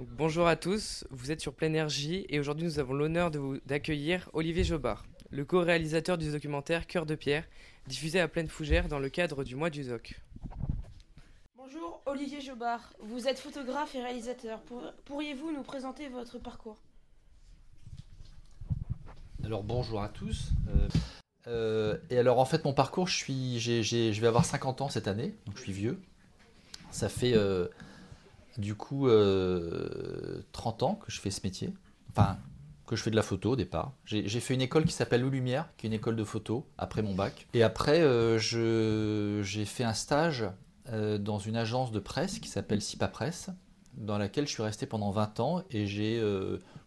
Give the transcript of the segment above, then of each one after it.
bonjour à tous, vous êtes sur Énergie et aujourd'hui nous avons l'honneur d'accueillir Olivier Jobard, le co-réalisateur du documentaire Cœur de pierre, diffusé à Pleine Fougère dans le cadre du mois du ZOC. Bonjour Olivier Jobard, vous êtes photographe et réalisateur. Pourriez-vous nous présenter votre parcours? Alors bonjour à tous. Euh, euh, et alors en fait mon parcours, je, suis, je vais avoir 50 ans cette année, donc je suis vieux. Ça fait euh, du coup 30 ans que je fais ce métier. Enfin, que je fais de la photo au départ. J'ai fait une école qui s'appelle Lou Lumière, qui est une école de photo, après mon bac. Et après, j'ai fait un stage dans une agence de presse qui s'appelle Sipa Presse, dans laquelle je suis resté pendant 20 ans et j'ai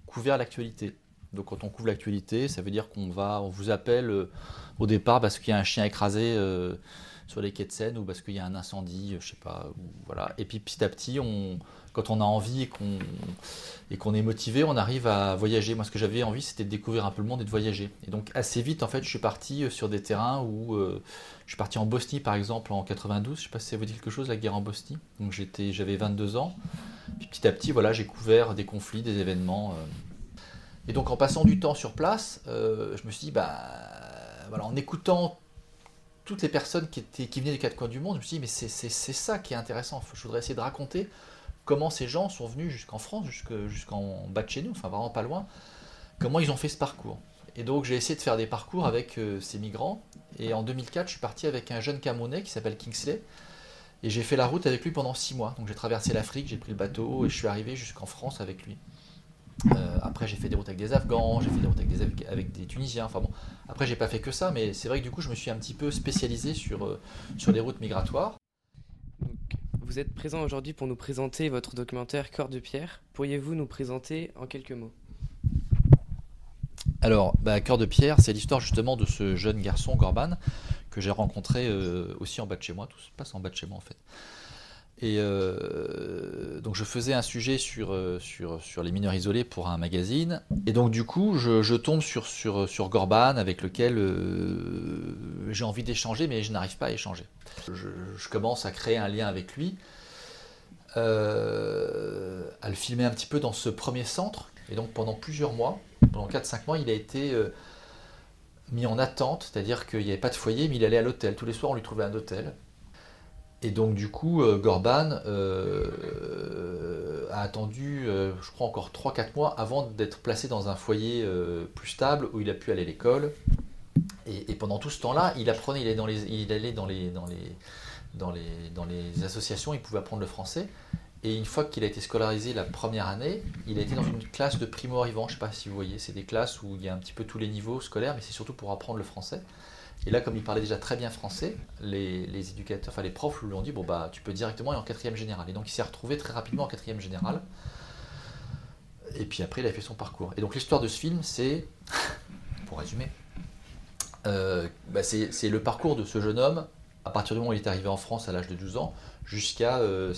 couvert l'actualité. Donc quand on couvre l'actualité, ça veut dire qu'on va, on vous appelle euh, au départ parce qu'il y a un chien écrasé euh, sur les quais de Seine ou parce qu'il y a un incendie, je sais pas, voilà. Et puis petit à petit, on, quand on a envie et qu'on est motivé, on arrive à voyager. Moi, ce que j'avais envie, c'était de découvrir un peu le monde et de voyager. Et donc assez vite, en fait, je suis parti euh, sur des terrains où je suis parti en Bosnie, par exemple, en 92. Je sais pas si ça vous dit quelque chose, la guerre en Bosnie. Donc j'étais, j'avais 22 ans. Puis petit à petit, voilà, j'ai couvert des conflits, des événements. Et donc en passant du temps sur place, euh, je me suis dit, bah, voilà, en écoutant toutes les personnes qui, étaient, qui venaient des quatre coins du monde, je me suis dit, mais c'est ça qui est intéressant. Je voudrais essayer de raconter comment ces gens sont venus jusqu'en France, jusqu'en bas de chez nous, enfin vraiment pas loin, comment ils ont fait ce parcours. Et donc j'ai essayé de faire des parcours avec euh, ces migrants. Et en 2004, je suis parti avec un jeune Camerounais qui s'appelle Kingsley. Et j'ai fait la route avec lui pendant six mois. Donc j'ai traversé l'Afrique, j'ai pris le bateau et je suis arrivé jusqu'en France avec lui. Euh, après, j'ai fait des routes avec des Afghans, j'ai fait des routes avec des, avec des Tunisiens. Enfin bon, après, j'ai pas fait que ça, mais c'est vrai que du coup, je me suis un petit peu spécialisé sur, euh, sur les routes migratoires. vous êtes présent aujourd'hui pour nous présenter votre documentaire Corps de pierre. Pourriez-vous nous présenter en quelques mots? Alors, bah, Cœur de pierre, c'est l'histoire justement de ce jeune garçon, Gorban, que j'ai rencontré euh, aussi en bas de chez moi. Tout se passe en bas de chez moi en fait. Et donc je faisais un sujet sur, euh, sur, les mineurs isolés pour un magazine. Et donc du coup, je, tombe sur, Gorban avec lequel euh, j'ai envie d'échanger, mais je n'arrive pas à échanger. Je, commence à créer un lien avec lui, à le filmer un petit peu dans ce premier centre. Et donc pendant plusieurs mois, pendant 4-5 mois, il a été mis en attente, c'est-à-dire qu'il n'y avait pas de foyer, mais il allait à l'hôtel. Tous les soirs, on lui trouvait un hôtel. Et donc du coup, euh, Gorban euh, a attendu, euh, je crois, encore 3-4 mois avant d'être placé dans un foyer plus stable où il a pu aller à l'école. Et, pendant tout ce temps-là, il apprenait, il allait dans les, il allait dans les, dans les, dans les, dans les associations, il pouvait apprendre le français. Et une fois qu'il a été scolarisé la première année, il a été dans une classe de primo-arrivant. Je ne sais pas si vous voyez, c'est des classes où il y a un petit peu tous les niveaux scolaires, mais c'est surtout pour apprendre le français. Et là, comme il parlait déjà très bien français, les, éducateurs, enfin les profs lui ont dit bon bah tu peux directement aller en quatrième général. Et donc il s'est retrouvé très rapidement en quatrième général. Et puis après, il a fait son parcours. Et donc l'histoire de ce film, c'est, pour résumer, euh, bah, c'est le parcours de ce jeune homme à partir du moment où il est arrivé en France à l'âge de 12 ans, jusqu'à euh,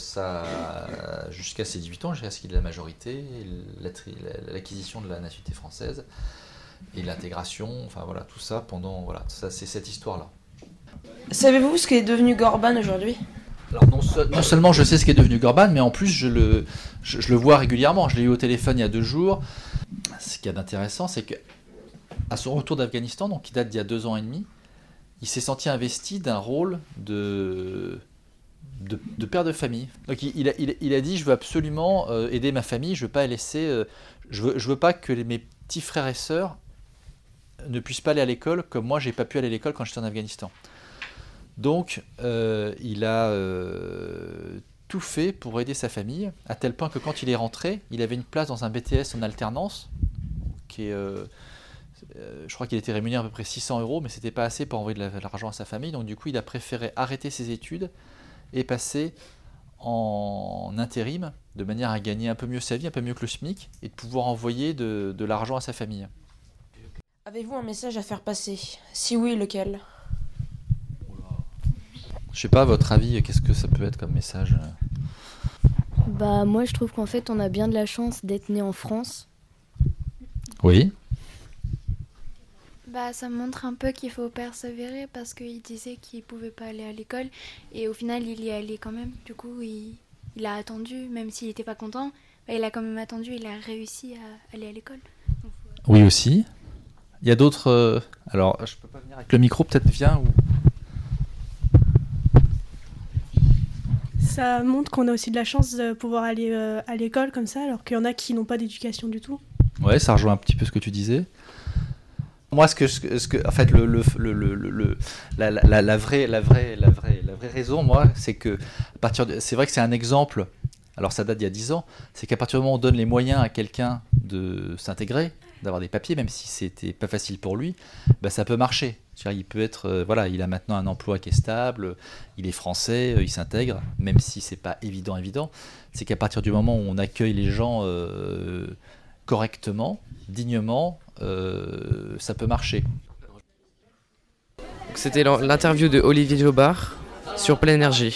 jusqu'à ses 18 ans, jusqu'à ce qu'il ait la majorité, l'acquisition de la nationalité française et l'intégration, enfin voilà, tout ça pendant, voilà, ça c'est cette histoire-là. Savez-vous ce qu'est devenu Gorban aujourd'hui? Alors non, seulement je sais ce qu'est devenu Gorban, mais en plus je le, je, le vois régulièrement. Je l'ai eu au téléphone il y a deux jours. Ce qui est intéressant, c'est que à son retour d'Afghanistan, donc qui date d'il y a deux ans et demi, il s'est senti investi d'un rôle de, de, père de famille. Donc il, a, il, a, dit je veux absolument euh, aider ma famille, je veux pas laisser, euh, je veux, je veux pas que mes petits frères et sœurs ne puissent pas aller à l'école comme moi j'ai pas pu aller à l'école quand j'étais en Afghanistan. Donc euh, il a euh, tout fait pour aider sa famille, à tel point que quand il est rentré, il avait une place dans un BTS en alternance, qui est, euh, je crois qu'il était rémunéré à peu près 600 euros, mais c'était pas assez pour envoyer de l'argent à sa famille. Donc du coup, il a préféré arrêter ses études et passer en intérim, de manière à gagner un peu mieux sa vie, un peu mieux que le SMIC, et de pouvoir envoyer de l'argent à sa famille. Avez-vous un message à faire passer? Si oui, lequel? Je sais pas, votre avis, qu'est-ce que ça peut être comme message? Bah moi je trouve qu'en fait on a bien de la chance d'être né en France. Oui. Bah ça montre un peu qu'il faut persévérer parce qu'il disait qu'il pouvait pas aller à l'école et au final il y est allé quand même. Du coup il, il a attendu même s'il n'était pas content Bah, il a quand même attendu, il a réussi à aller à l'école. Oui aussi. Il y a d'autres. euh, Alors, je peux pas venir avec le micro, peut-être viens ou. Ça montre qu'on a aussi de la chance de pouvoir aller euh, à l'école comme ça, alors qu'il y en a qui n'ont pas d'éducation du tout. Ouais, ça rejoint un petit peu ce que tu disais. Moi, ce que, ce que, ce que- en fait, le, le, le, le- le- la, la- la vraie, la vraie, la vraie, la vraie raison, moi, c'est que à partir, de- c'est vrai que c'est un exemple. Alors, ça date d'il y a 10 ans. C'est qu'à partir du moment où on donne les moyens à quelqu'un de s'intégrer, d'avoir des papiers, même si c'était pas facile pour lui, bah, ça peut marcher. Il peut être, euh, voilà, il a maintenant un emploi qui est stable, il est français, euh, il s'intègre, même si c'est pas évident, évident. C'est qu'à partir du moment où on accueille les gens euh, correctement, dignement, ça peut marcher. C'était l'in- l'interview de Olivier Jobard sur Pleine Énergie.